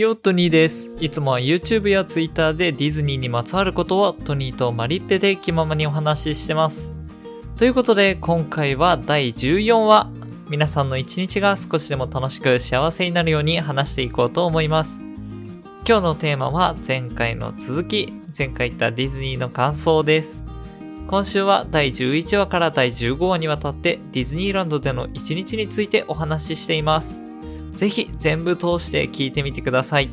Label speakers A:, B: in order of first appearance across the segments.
A: よ、トニーです。いつもは YouTube や Twitter でディズニーにまつわることをトニーとマリッペで気ままにお話ししてます。ということで、今回は第14話。皆さんの一日が少しでも楽しく幸せになるように話していこうと思います。今日のテーマは前回の続き、前回言ったディズニーの感想です。今週は第11話から第15話にわたってディズニーランドでの一日についてお話ししています。ぜひ全部通して聞いてみてください。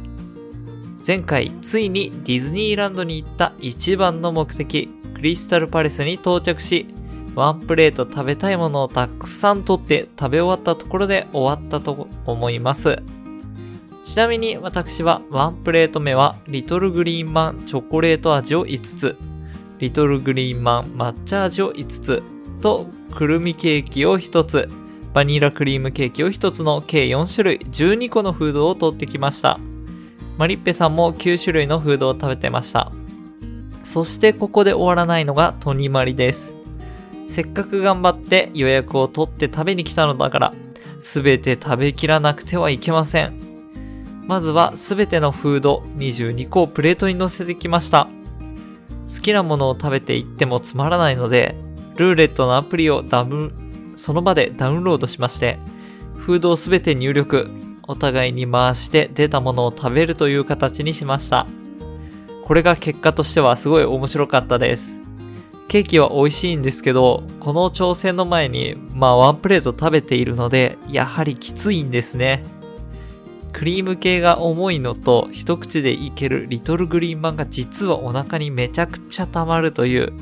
A: 前回、ついにディズニーランドに行った一番の目的、クリスタルパレスに到着し、ワンプレート食べたいものをたくさん取って食べ終わったところで終わったと思います。ちなみに私はワンプレート目はリトルグリーンマンチョコレート味を5つ、リトルグリーンマン抹茶味を5つとくるみケーキを1つ、バニラクリームケーキを1つの計4種類12個のフードを取ってきました。マリッペさんも9種類のフードを食べてました。そしてここで終わらないのがトニマリです。せっかく頑張って予約を取って食べに来たのだから、すべて食べきらなくてはいけません。まずはすべてのフード22個をプレートに乗せてきました。好きなものを食べていってもつまらないので、ルーレットのアプリをダウン、その場でダウンロードしまして、フードをすべて入力、お互いに回して出たものを食べるという形にしました。これが結果としてはすごい面白かったです。ケーキは美味しいんですけど、この挑戦の前に、まあワンプレート食べているので、やはりきついんですね。クリーム系が重いのと、一口でいけるリトルグリーンマンが実はお腹にめちゃくちゃ溜まるという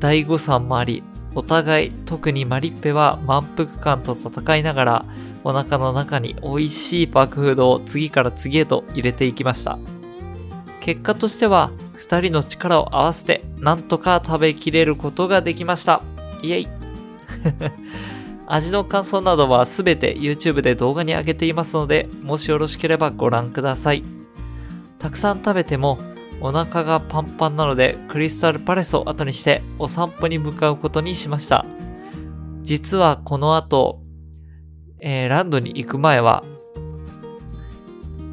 A: 大誤算もあり、お互い、特にマリッペは満腹感と戦いながら、お腹の中に美味しいパークフードを次から次へと入れていきました。結果としては、二人の力を合わせて、なんとか食べきれることができました。イェイ 味の感想などはすべて YouTube で動画に上げていますので、もしよろしければご覧ください。たくさん食べてもお腹がパンパンなのでクリスタルパレスを後にしてお散歩に向かうことにしました。実はこの後、えー、ランドに行く前は、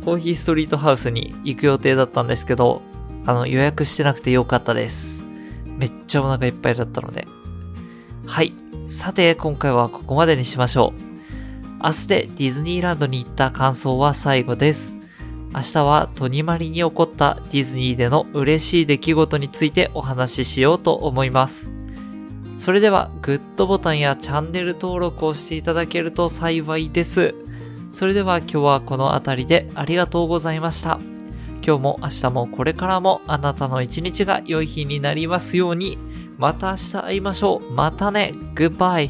A: コーヒーストリートハウスに行く予定だったんですけど、あの予約してなくてよかったです。めっちゃお腹いっぱいだったので。はい。さて、今回はここまでにしましょう。明日でディズニーランドに行った感想は最後です。明日はトニマリに起こったディズニーでの嬉しい出来事についてお話ししようと思います。それでは、グッドボタンやチャンネル登録をしていただけると幸いです。それでは今日はこの辺りでありがとうございました。今日も明日もこれからもあなたの一日が良い日になりますように。また明日会いましょう。またね。グッバイ。